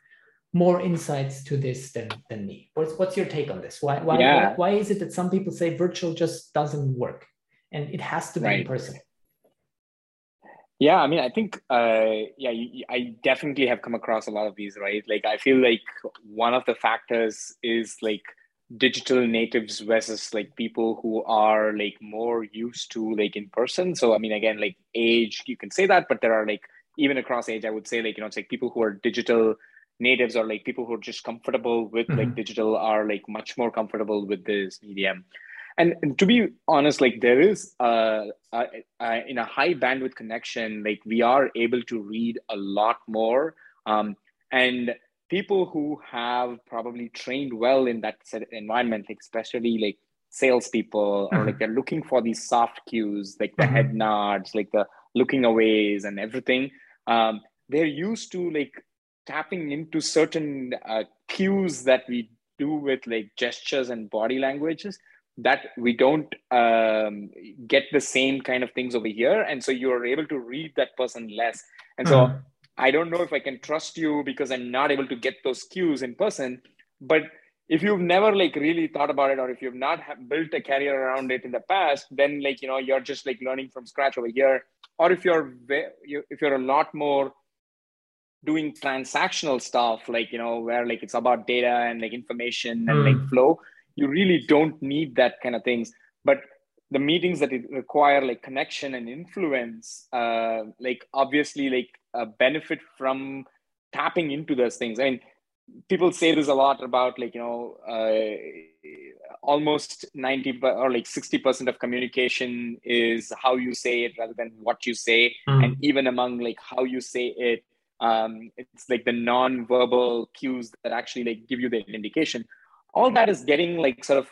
more insights to this than than me. What's what's your take on this? Why why yeah. why is it that some people say virtual just doesn't work and it has to be right. in person? Yeah, I mean, I think, uh, yeah, I definitely have come across a lot of these, right? Like, I feel like one of the factors is like digital natives versus like people who are like more used to like in person. So, I mean, again, like age, you can say that, but there are like even across age, I would say like you know, it's like people who are digital natives or like people who are just comfortable with mm-hmm. like digital are like much more comfortable with this medium and, and to be honest like there is uh, uh, uh, in a high bandwidth connection like we are able to read a lot more. Um, and people who have probably trained well in that set environment like especially like salespeople or like they're looking for these soft cues, like the head nods, like the looking aways and everything. Um, they're used to like tapping into certain uh, cues that we do with like gestures and body languages that we don't um, get the same kind of things over here and so you're able to read that person less and so mm-hmm. i don't know if i can trust you because i'm not able to get those cues in person but if you've never like really thought about it or if you've not built a career around it in the past then like you know you're just like learning from scratch over here or if you're if you're a lot more doing transactional stuff like you know where like it's about data and like information and mm. like flow you really don't need that kind of things. But the meetings that require like connection and influence uh, like obviously like uh, benefit from tapping into those things. I mean people say this a lot about like you know uh, almost 90 or like 60% of communication is how you say it rather than what you say. Mm. and even among like how you say it um, it's like the non-verbal cues that actually like give you the indication all that is getting like sort of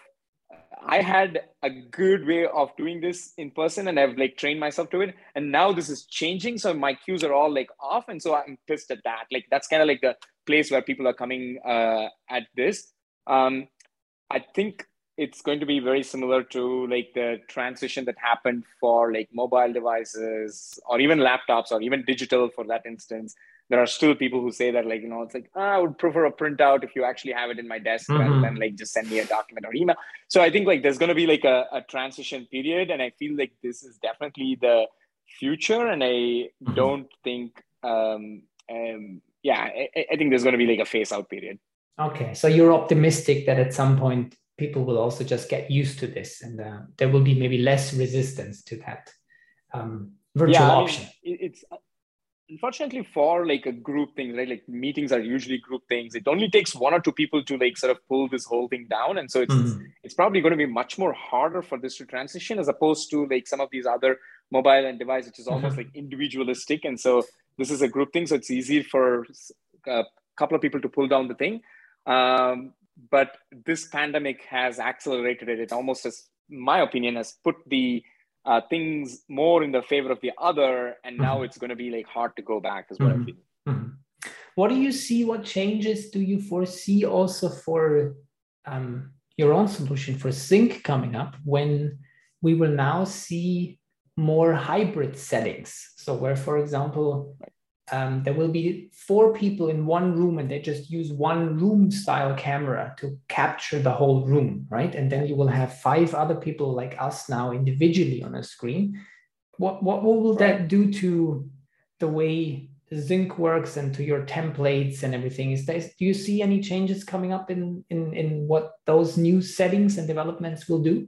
i had a good way of doing this in person and i've like trained myself to it. And now this is changing. So my cues are all like off. And so i'm pissed at that. Like that's kind of like the place where people are coming uh, at this. Um, i think it's going to be very similar to like the transition that happened for like mobile devices or even laptops or even digital for that instance there are still people who say that like you know it's like oh, i would prefer a printout if you actually have it in my desk mm-hmm. rather than like just send me a document or email so i think like there's going to be like a, a transition period and i feel like this is definitely the future and i mm-hmm. don't think um, um yeah I, I think there's going to be like a phase out period okay so you're optimistic that at some point people will also just get used to this and uh, there will be maybe less resistance to that um, virtual yeah, option I mean, it's unfortunately for like a group thing right like meetings are usually group things. It only takes one or two people to like sort of pull this whole thing down. And so it's mm-hmm. it's probably going to be much more harder for this to transition as opposed to like some of these other mobile and device which is almost mm-hmm. like individualistic. And so this is a group thing so it's easy for a couple of people to pull down the thing. Um, but this pandemic has accelerated it. It almost as my opinion has put the uh, things more in the favor of the other and now mm-hmm. it's going to be like hard to go back as well mm-hmm. mm-hmm. what do you see what changes do you foresee also for um, your own solution for Zync coming up when we will now see more hybrid settings so where for example um, there will be four people in one room and they just use one room style camera to capture the whole room, right? And then you will have five other people like us now individually on a screen. What, what, what will that do to the way Zync works and to your templates and everything? Is there, do you see any changes coming up in, in, in what those new settings and developments will do?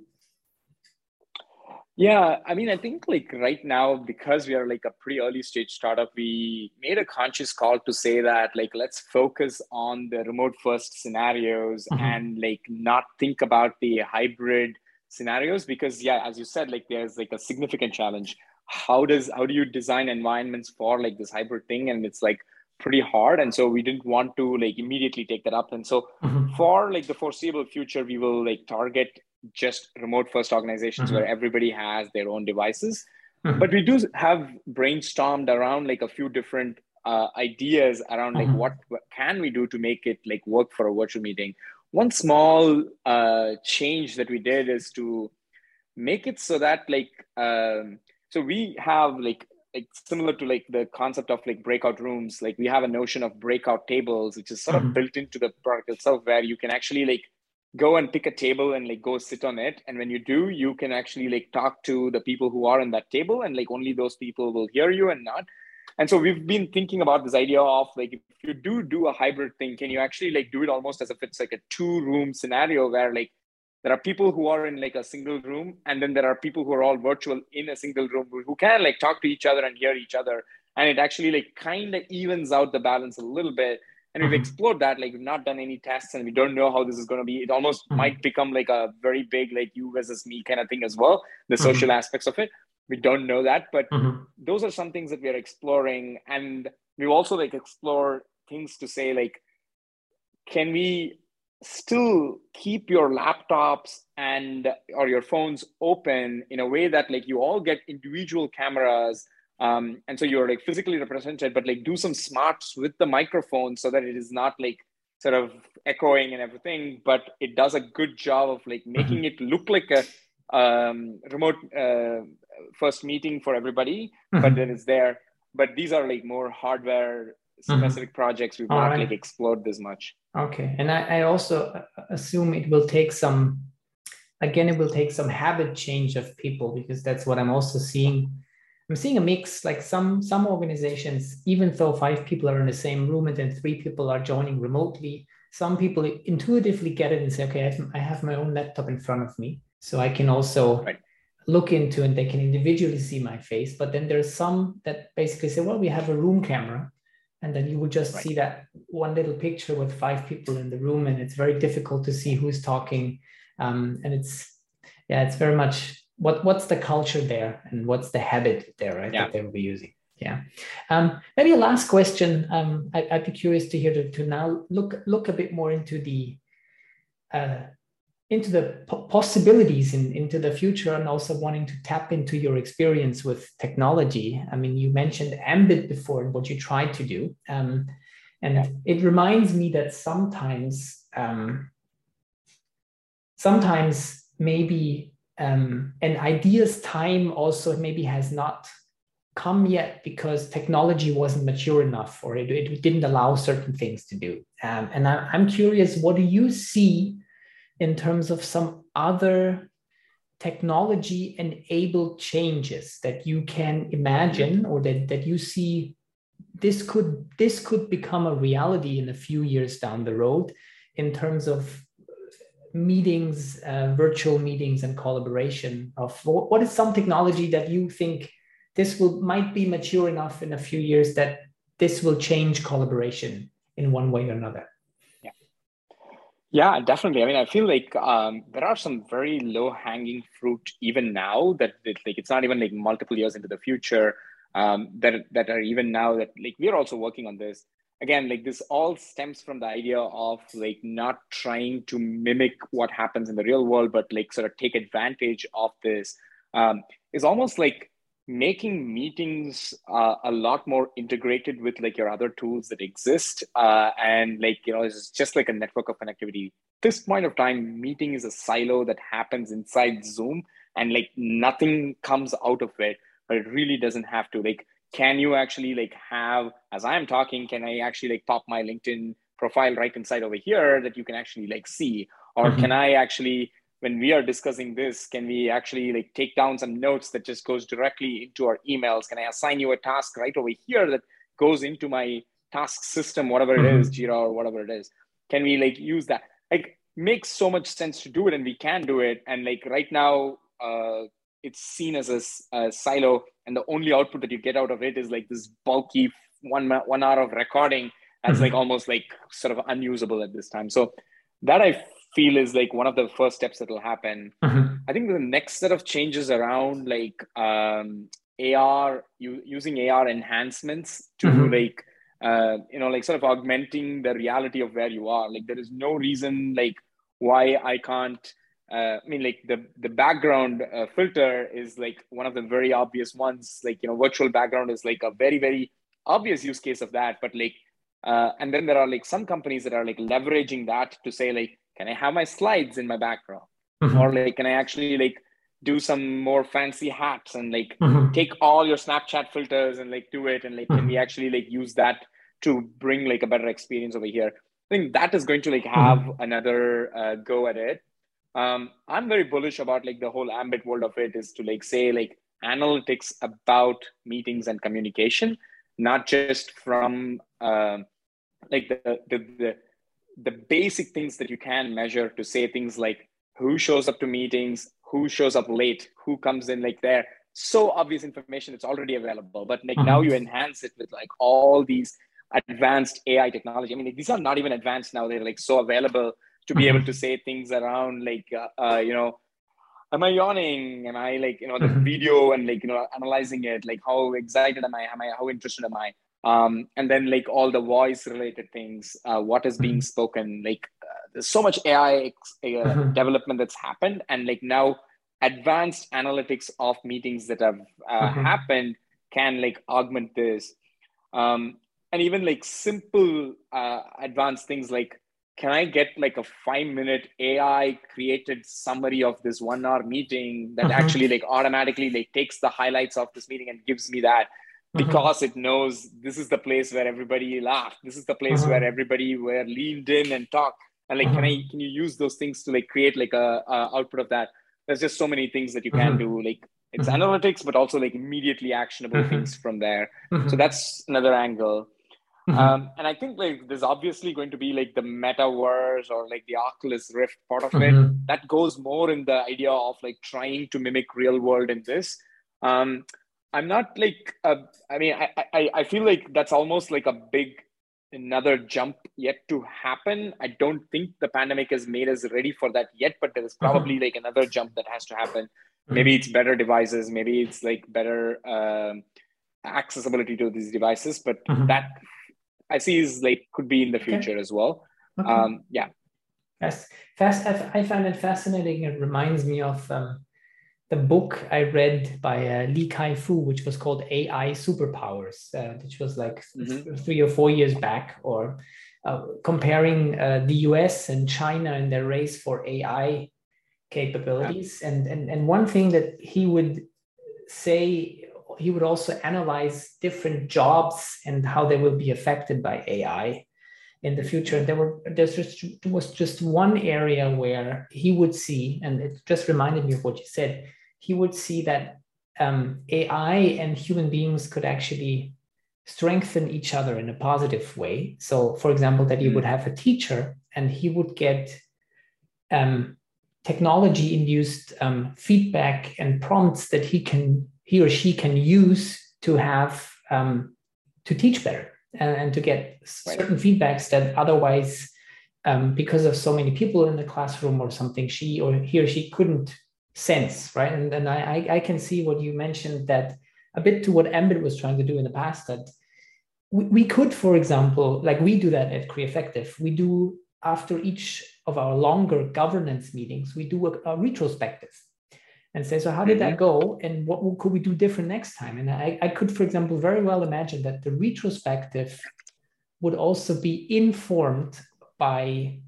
Yeah, I mean, I think like right now, because we are like a pretty early stage startup, we made a conscious call to say that like let's focus on the remote first scenarios mm-hmm. and like not think about the hybrid scenarios because yeah, as you said, like there's like a significant challenge. How does how do you design environments for like this hybrid thing? And it's like pretty hard. And so we didn't want to like immediately take that up. And so mm-hmm. for like the foreseeable future, we will like target just remote first organizations mm-hmm. where everybody has their own devices mm-hmm. but we do have brainstormed around like a few different uh, ideas around like mm-hmm. what, what, can we do to make it like work for a virtual meeting one small uh, change that we did is to make it so that like um, so we have like like similar to like the concept of like breakout rooms like we have a notion of breakout tables which is sort of mm-hmm. built into the product itself where you can actually like go and pick a table and like go sit on it. And when you do you can actually like talk to the people who are in that table and like only those people will hear you and not. And so we've been thinking about this idea of like if you do do a hybrid thing can you actually like do it almost as if it's like a two room scenario where like there are people who are in like a single room and then there are people who are all virtual in a single room who can like talk to each other and hear each other. And it actually like kind of evens out the balance a little bit and we've mm-hmm. explored that like we've not done any tests and we don't know how this is going to be it almost mm-hmm. might become like a very big like you versus me kind of thing as well the mm-hmm. social aspects of it we don't know that but those are some things that we are exploring and we've also like explore things to say like can we still keep your laptops and or your phones open in a way that like you all get individual cameras um, and so you're like physically represented but like do some smarts with the microphone so that it is not like sort of echoing and everything but it does a good job of like making mm-hmm. it look like a um, remote uh, first meeting for everybody mm-hmm. but then it's there but these are like more hardware mm-hmm. specific mm-hmm. projects we've not right. like explored this much okay and I, I also uh, assume it will take some again it will take some habit change of people because that's what i'm also seeing i'm seeing a mix like some some organizations even though five people are in the same room and then three people are joining remotely some people intuitively get it and say okay i have, I have my own laptop in front of me so i can also right. look into and they can individually see my face but then there's some that basically say well we have a room camera and then you would just right. see that one little picture with five people in the room and it's very difficult to see who's talking um, and it's yeah it's very much what what's the culture there and what's the habit there right yeah. that they will be using yeah um, maybe a last question um, I, would be curious to hear to, to now look look a bit more into the uh, into the possibilities in, into the future and also wanting to tap into your experience with technology. I mean, you mentioned Ambit before and what you tried to do. Um, and yeah. it reminds me that sometimes, um, sometimes maybe um, an idea's time also maybe has not come yet because technology wasn't mature enough or it, it didn't allow certain things to do. Um, and I, I'm curious, what do you see in terms of some other technology enabled changes that you can imagine or that, that you see this could this could become a reality in a few years down the road in terms of meetings uh, virtual meetings and collaboration of what is some technology that you think this will might be mature enough in a few years that this will change collaboration in one way or another yeah, definitely. I mean, I feel like um, there are some very low hanging fruit even now that, that like it's not even like multiple years into the future um, that that are even now that like we're also working on this. Again, like this all stems from the idea of like not trying to mimic what happens in the real world, but like sort of take advantage of this. Um, is almost like making meetings uh, a lot more integrated with like your other tools that exist uh, and like you know it's just like a network of connectivity this point of time meeting is a silo that happens inside zoom and like nothing comes out of it but it really doesn't have to like can you actually like have as i'm talking can i actually like pop my linkedin profile right inside over here that you can actually like see or mm-hmm. can i actually when we are discussing this, can we actually like take down some notes that just goes directly into our emails? Can I assign you a task right over here that goes into my task system, whatever it is, mm-hmm. Jira or whatever it is? Can we like use that? Like makes so much sense to do it and we can do it. And like right now, uh, it's seen as a, a silo and the only output that you get out of it is like this bulky one, one hour of recording that's mm-hmm. like almost like sort of unusable at this time. So that I feel is like one of the first steps that will happen. Mm-hmm. I think the next set of changes around like um, AR, you, using AR enhancements to mm-hmm. like, uh, you know, like sort of augmenting the reality of where you are. Like there is no reason like why I can't. Uh, I mean, like the the background uh, filter is like one of the very obvious ones. Like you know, virtual background is like a very very obvious use case of that. But like, uh, and then there are like some companies that are like leveraging that to say like, can i have my slides in my background mm-hmm. or like can i actually like do some more fancy hats and like mm-hmm. take all your snapchat filters and like do it and like mm-hmm. can we mm-hmm. actually like use that to bring like a better experience over here i think that is going to like have mm-hmm. another uh, go at it um, i'm very bullish about like the whole ambit world of it is to like say like analytics about meetings and communication not just from uh, like the, the the the basic things that you can measure to say things like who shows up to meetings, who shows up late, who comes in like there. So obvious information, it's already available. But like now you enhance it with like all these advanced AI technology. I mean, these are not even advanced now. They're like so available to be mm-hmm. able to say things around like, uh, uh, you know, am I yawning? Am I like, you know, the mm-hmm. video and like, you know, analyzing it, like how excited am I? Am I, how interested am I? um, and then like all the voice related things uh, what is being mm-hmm. spoken like uh, there's so much ai uh, mm-hmm. development that's happened and like now advanced analytics of meetings that have uh, mm-hmm. happened can like augment this um, and even like simple uh, advanced things like can i get like a five minute ai created summary of this one hour meeting that mm-hmm. actually like automatically like takes the highlights of this meeting and gives me that mm-hmm. because it knows this is the place where everybody laughed. This is the place mm-hmm. where everybody were leaned in and talked. And like can i can you use those things to like create like a, a output of that? There's just so many things that you can do like it's analytics but also like immediately actionable things from there. So that's another angle Mm-hmm. Um, and I think like there's obviously going to be like the metaverse or like the Oculus Rift part of mm-hmm. it that goes more in the idea of like trying to mimic real world in this. Um, I'm not like uh, I mean I, I I feel like that's almost like a big another jump yet to happen. I don't think the pandemic has made us ready for that yet, but there is mm-hmm. probably mm-hmm. like another jump that has to happen. Mm-hmm. Maybe it's better devices, maybe it's like better um, accessibility to these devices, but mm-hmm. that I see is like could be in the future okay. as well. Okay. Um, yeah. Yes, fast. I find it fascinating. It reminds me of um, the book I read by uh, Lee Kai Fu, which was called AI Superpowers, uh, which was like mm-hmm. three or four years back, or uh, comparing uh, the US and China in their race for AI capabilities. Yeah. And, and, and one thing that he would say he would also analyze different jobs and how they will be affected by AI in the future. There were there's just was just one area where he would see, and it just reminded me of what you said. He would see that um, AI and human beings could actually strengthen each other in a positive way. So, for example, that you would hmm. have a teacher and he would get um, technology induced um, feedback and prompts that he can he or she can use to have um, to teach better and, and to get right. certain feedbacks that otherwise um, because of so many people in the classroom or something she or he or she couldn't sense right and then I, I can see what you mentioned that a bit to what Ambit was trying to do in the past that we, we could for example like we do that at Effective. we do after each of our longer governance meetings we do a, a retrospective and say, so how did mm-hmm. that go? And what could we do different next time? And I, I could, for example, very well imagine that the retrospective would also be informed by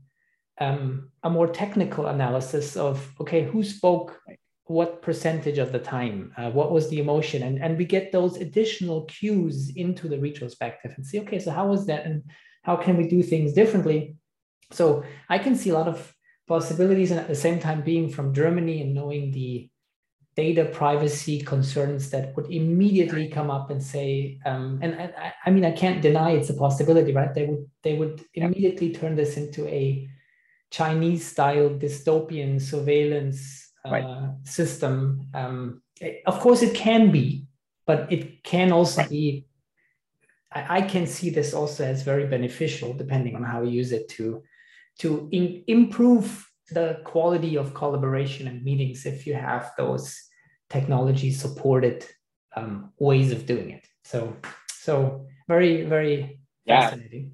um, a more technical analysis of, okay, who spoke what percentage of the time? Uh, what was the emotion? And, and we get those additional cues into the retrospective and see, okay, so how was that? And how can we do things differently? So I can see a lot of possibilities and at the same time being from Germany and knowing the data privacy concerns that would immediately come up and say, um, and, I, I, mean, I can't deny it's a possibility, right? They would they would immediately turn this into a Chinese style dystopian surveillance uh, right. system. Um, it, of course, it can be, but it can also right. be. I, I, can see this also as very beneficial, depending on how you use it to to in, improve the quality of collaboration and meetings if you have those technology supported um, ways of doing it. So, so very, very yeah. fascinating.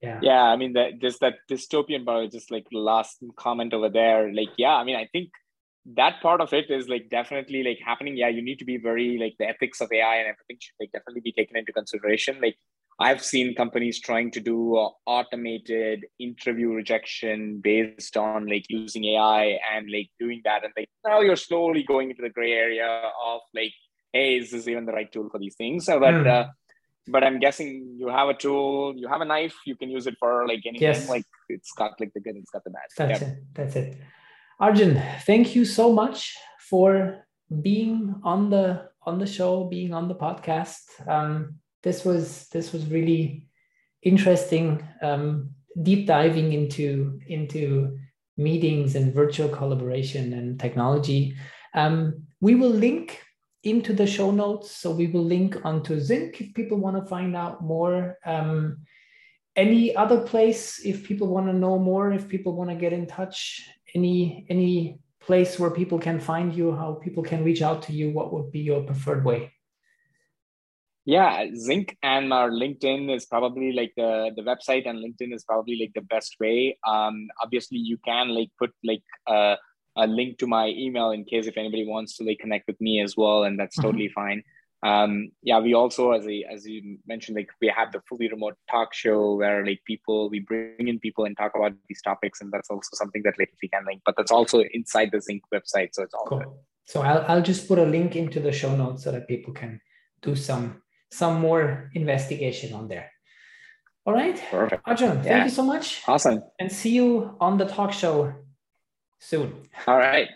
Yeah. Yeah. I mean, that just that dystopian part, just like last comment over there. Like, yeah, I mean, I think that part of it is like definitely like happening. Yeah, you need to be very like the ethics of AI and everything should like definitely be taken into consideration. Like I've seen companies trying to do uh, automated interview rejection based on like using AI and like doing that. And like now you're slowly going into the gray area of like, hey, is this even the right tool for these things? So, but, mm. uh, but I'm guessing you have a tool, you have a knife, you can use it for like anything. Yes. Like it's got like the good, it's got the bad. That's it. That's it. Arjun, thank you so much for being on the on the show, being on the podcast. Um, this was this was really interesting um, deep diving into into meetings and virtual collaboration and technology. Um, we will link into the show notes. So we will link onto Zync if people want to find out more. Um, any other place if people want to know more if people want to get in touch any any place where people can find you how people can reach out to you what would be your preferred way Yeah, Zync and our LinkedIn is probably like the the website and LinkedIn is probably like the best way. Um, obviously, you can like put like uh, a link to my email in case if anybody wants to like connect with me as well, and that's mm-hmm. totally fine. Um, yeah, we also, as a as you mentioned, like we have the fully remote talk show where like people we bring in people and talk about these topics, and that's also something that like we can link. But that's also inside the Zync website, so it's all cool. good. So I'll I'll just put a link into the show notes so that people can do some some more investigation on there. All right. Perfect. Arjun, yeah. thank you so much. Awesome. And see you on the talk show soon. All right.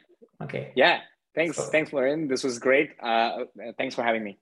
Okay. Yeah. Thanks. So, thanks, Lauren. This was great. Uh, thanks for having me.